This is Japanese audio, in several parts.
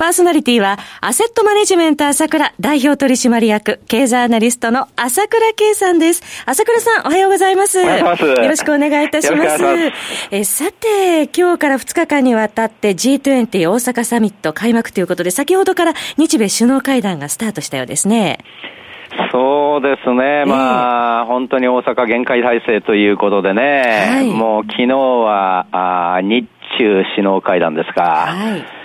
パーソナリティは、アセットマネジメント朝倉代表取締役、経済アナリストの朝倉慶さんです。朝倉さん、おはようございます。よろしくお願いいたします。えさて、今日から2日間にわたって G20 大阪サミット開幕ということで、先ほどから日米首脳会談がスタートしたようですね。そうですね、まあ、本当に大阪限界体制ということでね、はい、もう昨日はあ日中首脳会談ですか。はい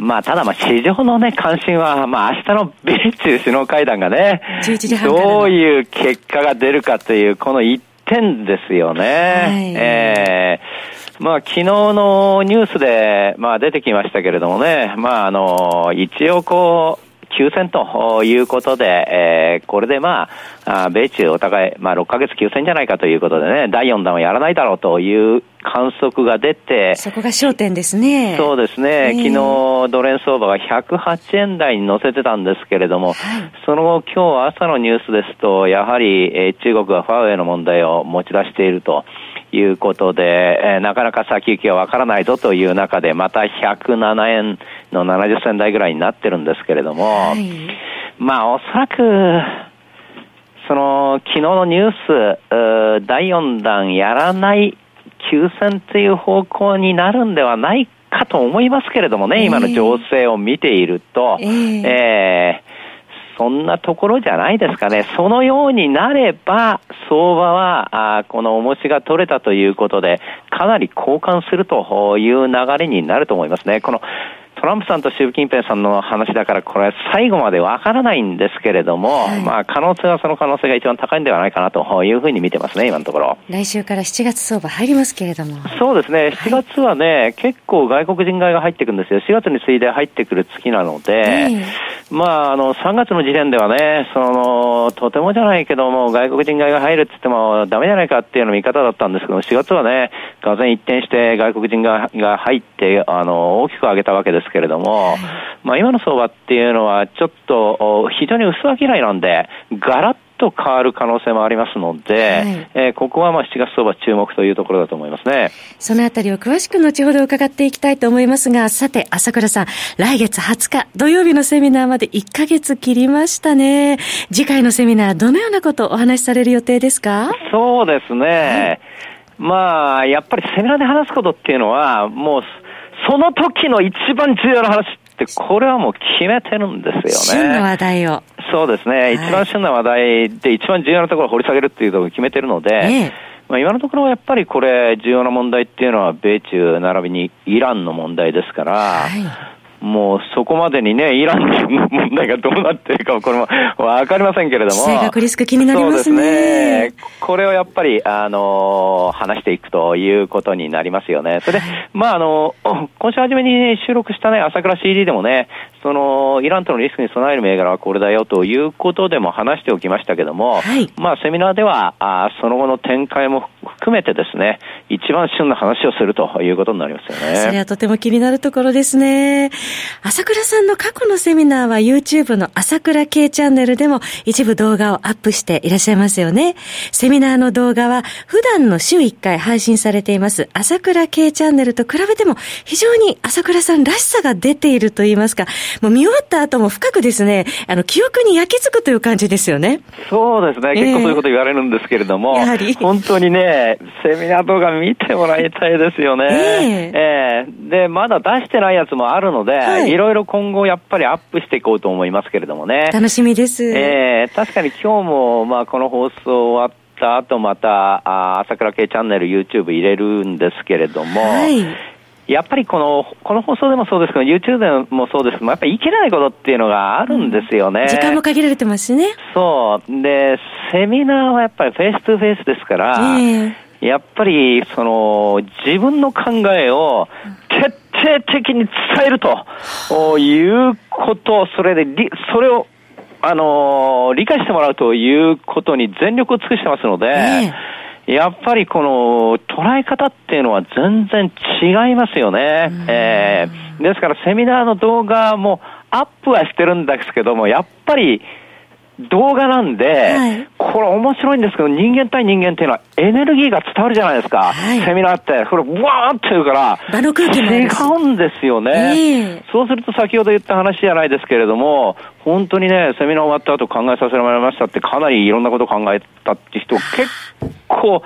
まあ、ただ、まあ、市場のね、関心は、まあ、明日の米中首脳会談がね、どういう結果が出るかという、この一点ですよね。はい、えー、まあ、昨日のニュースで、まあ、出てきましたけれどもね、まあ、あの、一応こう、休戦ということで、えー、これでまあ、米中お互い、まあ、6ヶ月休戦じゃないかということでね、第4弾はやらないだろうという観測が出て、そこが焦点ですね。そうですね、えー、昨日ドル円相場が108円台に乗せてたんですけれども、はい、その後、今日朝のニュースですと、やはり、えー、中国がファーウェイの問題を持ち出していると。いうことで、えー、なかなか先行きがわからないぞという中で、また107円の70銭台ぐらいになってるんですけれども、はい、まあおそらく、その、昨日のニュース、第4弾やらない休戦という方向になるんではないかと思いますけれどもね、今の情勢を見ていると、えー、えーそんなところじゃないですかね。そのようになれば、相場は、あこの重しが取れたということで、かなり交換するという流れになると思いますね。このトランプさんと習近平さんの話だから、これ最後までわからないんですけれども、はい、まあ可能性はその可能性が一番高いんではないかなというふうに見てますね、今のところ。来週から7月相場入りますけれども。そうですね、7月はね、はい、結構外国人買いが入ってくるんですよ。4月に次いで入ってくる月なので、まあ、あの、3月の時点ではね、その、とてもじゃないけども、外国人買いが入るって言ってもダメじゃないかっていうの見方だったんですけど、4月はね、がぜ一転して外国人がが入って、あの、大きく上げたわけですけれども、まあ今の相場っていうのはちょっと非常に薄商いなんで、ガラッと変わる可能性もありますので、はい、えー、ここはまあ7月相場注目というところだと思いますね。そのあたりを詳しく後ほど伺っていきたいと思いますが、さて、朝倉さん、来月20日土曜日のセミナーまで1ヶ月切りましたね。次回のセミナー、どのようなことをお話しされる予定ですか？そうですね。はいまあ、やっぱりセミナーで話すことっていうのは、もう、その時の一番重要な話って、これはもう決めてるんですよね。旬の話題を。そうですね。はい、一番旬な話題で一番重要なところを掘り下げるっていうところを決めてるので、ええ、まあ、今のところはやっぱりこれ重要な問題っていうのは米中並びにイランの問題ですから、はいもうそこまでにね、イランの問題がどうなってるかこれもわかりませんけれども。政学リスク気になりますね。すね。これをやっぱり、あの、話していくということになりますよね。それで、まあ、あの、今週初めに収録したね、朝倉 CD でもね、その、イランとのリスクに備える銘柄はこれだよということでも話しておきましたけども、はい、まあ、セミナーでは、あその後の展開も含めてですね、一番旬な話をするということになりますよね。それはとても気になるところですね。朝倉さんの過去のセミナーは YouTube の朝倉系チャンネルでも一部動画をアップしていらっしゃいますよね。セミナーの動画は普段の週1回配信されています朝倉系チャンネルと比べても非常に朝倉さんらしさが出ていると言いますか、もう見終わった後も深くですね、あの、記憶に焼き付くという感じですよね。そうですね。結構そういうこと言われるんですけれども、やはり本当にね、セミナー動画見てもらいたいですよね。えー、えー、で、まだ出してないやつもあるので、はい、いろいろ今後やっぱりアップしていこうと思いますけれどもね。楽しみです。えー、確かに今日も、まあ、この放送終わった後また、あ朝倉系チャンネル YouTube 入れるんですけれども、はいやっぱりこの、この放送でもそうですけど、YouTube でもそうですけど、やっぱりいけないことっていうのがあるんですよね。うん、時間も限られてますしね。そう。で、セミナーはやっぱり face to face ですから、えー、やっぱり、その、自分の考えを徹底的に伝えるということ、それで、それをあのー、理解してもらうということに全力を尽くしてますので、えー、やっぱりこの捉え方っていうのは全然違いますよね。えー、ですからセミナーの動画もアップはしてるんですけども、やっぱり動画なんで、はい、これ面白いんですけど、人間対人間っていうのはエネルギーが伝わるじゃないですか。はい、セミナーって、それ、わーって言うから、場の空気違うんですよね、えー、そうすると先ほど言った話じゃないですけれども、本当にね、セミナー終わった後考えさせられましたって、かなりいろんなことを考えたって人結構、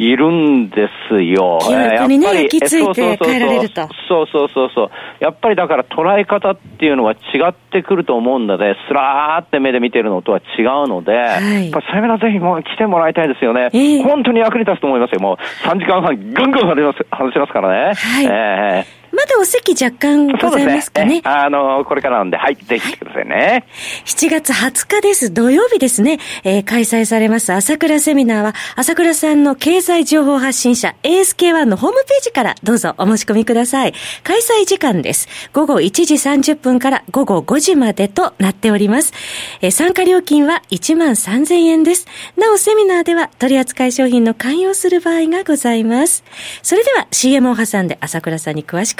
いるんですよ。やっぱりね、焼き付いて帰られると。そうそうそうそう。やっぱりだから捉え方っていうのは違ってくると思うので、スラーって目で見てるのとは違うので、はい、やっぱセミナーぜひもう来てもらいたいですよね。えー、本当に役に立つと思いますよ。もう3時間半ガンガン話しますからね。はい。えーまだお席若干ございますかね？ねあの、これからなんで、はい、ぜひ来てくださいね。7月20日です。土曜日ですね。えー、開催されます朝倉セミナーは、朝倉さんの経済情報発信者 ASK1 のホームページからどうぞお申し込みください。開催時間です。午後1時30分から午後5時までとなっております。えー、参加料金は1万3000円です。なお、セミナーでは取扱商品の勧誘する場合がございます。それでは CM を挟んで朝倉さんに詳しく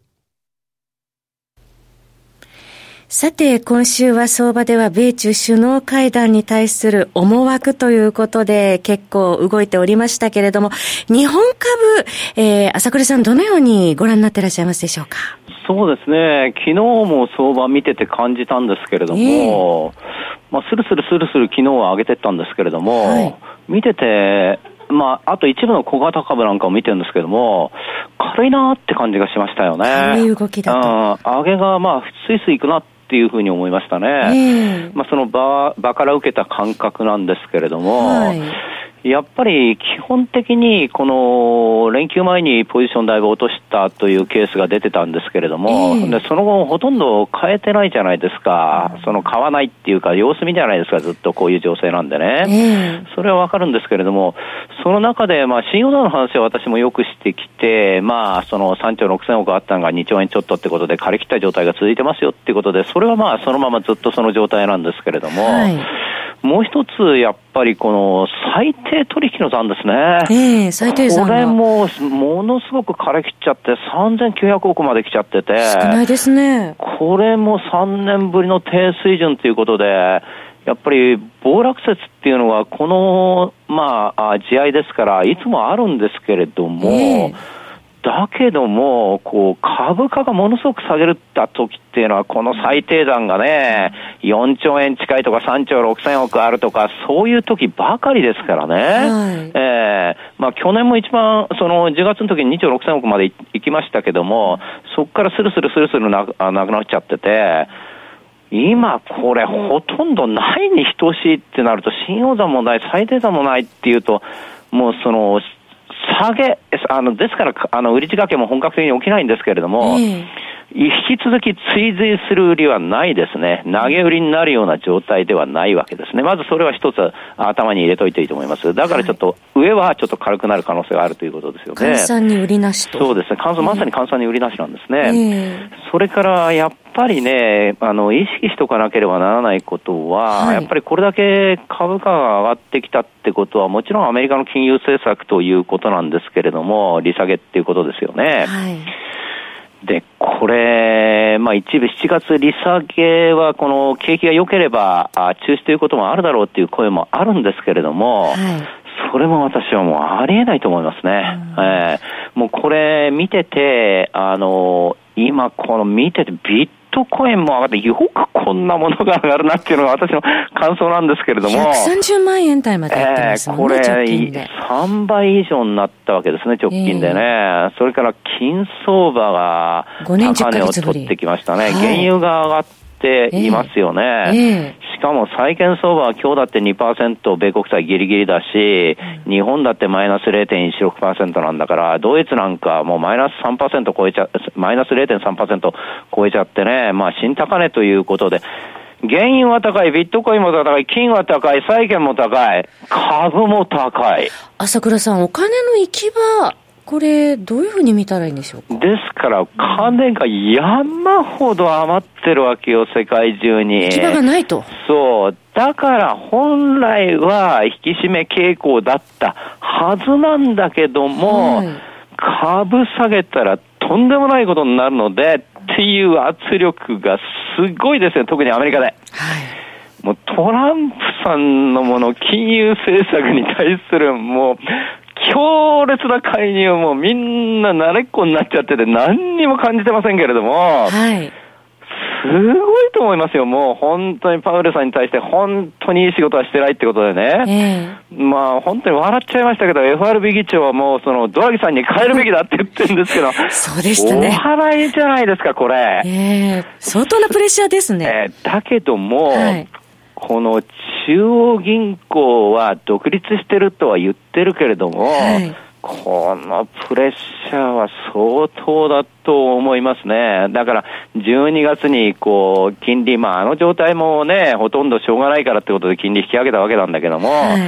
さて、今週は相場では米中首脳会談に対する思惑ということで結構動いておりましたけれども、日本株、えー、朝倉さんどのようにご覧になっていらっしゃいますでしょうか？そうですね、昨日も相場見てて感じたんですけれども、えー、まあ、スルスルスルスル昨日は上げてったんですけれども、はい、見てて、まあ、あと一部の小型株なんかを見てるんですけども、軽いなって感じがしましたよね。軽い動きだと。上げが、まあ、スイスイ行くなっっていうふうに思いましたね。えー、まあ、その場場から受けた感覚なんですけれども、はいやっぱり基本的にこの連休前にポジションだいぶ落としたというケースが出てたんですけれども、えー、でその後ほとんど変えてないじゃないですか、その買わないっていうか様子見じゃないですか、ずっとこういう情勢なんでね。えー、それはわかるんですけれども、その中で、まあ、信用度の話は私もよくしてきて、まあ、その3兆6000億あったのが2兆円ちょっとってことで、借り切った状態が続いてますよっていうことで、それはまあ、そのままずっとその状態なんですけれども、はいもう一つ、やっぱりこの最低取引の残ですね。えー、最低残これも、ものすごく枯れ切っちゃって、3900億まで来ちゃってて。少ないですね。これも3年ぶりの低水準ということで、やっぱり暴落説っていうのは、この、まあ、地合いですから、いつもあるんですけれども、えーだけども、こう、株価がものすごく下げるった時っていうのは、この最低段がね、4兆円近いとか3兆6千億あるとか、そういう時ばかりですからね。はい、ええー、まあ去年も一番、その10月の時に2兆6千億まで行きましたけども、そこからスルスルスルスルななくなっちゃってて、今これほとんどないに等しいってなると、信用残もない、最低残もないっていうと、もうその、下げ、あの、ですから、あの、売り仕掛けも本格的に起きないんですけれども、えー引き続き追随する売りはないですね。投げ売りになるような状態ではないわけですね。まずそれは一つ頭に入れといていいと思います。だからちょっと、上はちょっと軽くなる可能性があるということですよね。換算に売りなしと。そうですね。換算、まさに換算に売りなしなんですね。えー、それからやっぱりね、あの、意識しとかなければならないことは、はい、やっぱりこれだけ株価が上がってきたってことは、もちろんアメリカの金融政策ということなんですけれども、利下げっていうことですよね。はいで、これ、まあ一部7月利下げはこの景気が良ければあ中止ということもあるだろうっていう声もあるんですけれども、はい、それも私はもうありえないと思いますね。うん、えー、もうこれ見てて、あの、今この見ててびっトコインも上がって、よくこんなものが上がるなっていうのが私の感想なんですけれども。130万円台までってますもんね、えー、これ、3倍以上になったわけですね、直近でね。えー、それから金相場が高値を取ってきましたね。原油が上がっていますよね。えーしかも債券相場は今日だって2%米国債ギリギリだし、日本だってマイナス0.16%なんだから、ドイツなんかもうマイナス3%超えちゃ、マイナス0.3%超えちゃってね、まあ新高値ということで、原油は高い、ビットコインも高い、金は高い、債券も高い、株も高い。朝倉さん、お金の行き場、これ、どういうふうに見たらいいんでしょうか？ですから、金が山ほど余ってるわけよ、世界中に。行き場がないと。そう。だから本来は引き締め傾向だったはずなんだけども、はい、株下げたらとんでもないことになるので、っていう圧力がすごいですね、特にアメリカで。はいもうトランプさんのもの、金融政策に対するもう、強烈な介入もみんな慣れっこになっちゃってて何にも感じてませんけれども、はい。すごいと思いますよ。もう本当にパウルさんに対して本当にいい仕事はしてないってことでね。えー、まあ本当に笑っちゃいましたけど、FRB 議長はもうそのドラギさんに変えるべきだって言ってるんですけど。そうでしたね。お払いじゃないですか、これ。ええー、相当なプレッシャーですね。えー、だけども、はい、この中央銀行は独立してるとは言ってるけれども、はいこのプレッシャーは相当だと思いますね。だから、12月に、こう、金利、まあ、あの状態もね、ほとんどしょうがないからってことで金利引き上げたわけなんだけども、はい、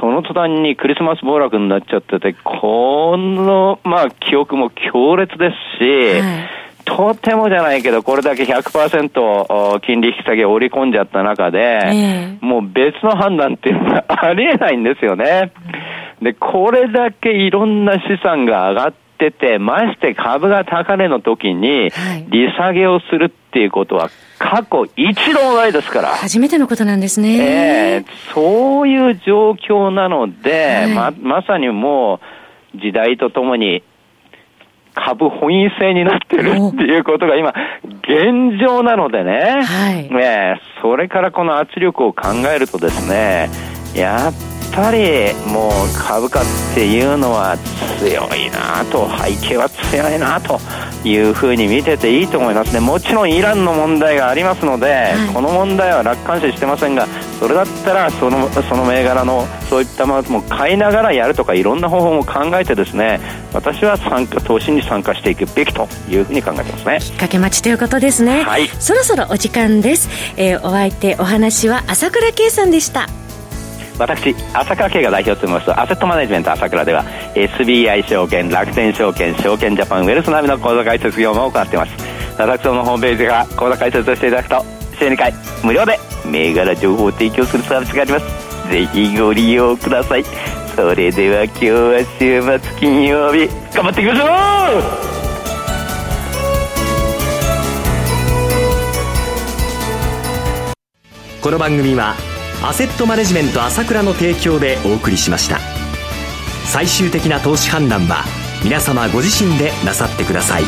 その途端にクリスマス暴落になっちゃってて、この、まあ、記憶も強烈ですし、はいとてもじゃないけど、これだけ100%金利引き下げを織り込んじゃった中で、えー、もう別の判断っていうのはありえないんですよね。で、これだけいろんな資産が上がってて、まして株が高値の時に、利下げをするっていうことは、過去一度もないですから。初めてのことなんですね。えー、そういう状況なので、はい、ま、まさにもう、時代とともに株本位制になってるっていうことが今、現状なのでね。はい。ねそれからこの圧力を考えるとですね、やっぱりもう株価っていうのは強いなと背景は強いなというふうに見てていいと思いますねもちろんイランの問題がありますので、はい、この問題は楽観視してませんがそれだったらそのその銘柄のそういったものも買いながらやるとかいろんな方法も考えてですね私は参加投資に参加していくべきというふうに考えてますね。きっかけ待ちということですね、はい、そろそろお時間です、えー、お相手お話は朝倉圭さんでした。私朝倉慶が代表を務めますアセットマネジメント朝倉では SBI 証券楽天証券証券ジャパンウェルス並みの口座開設業務を行っています。私どのホームページから口座開設をしていただくと週2回無料で銘柄情報を提供するサービスがあります。ぜひご利用ください。それでは今日は週末金曜日。頑張っていきましょう！この番組はアセットマネジメント朝倉の提供でお送りしました。最終的な投資判断は皆様ご自身でなさってください。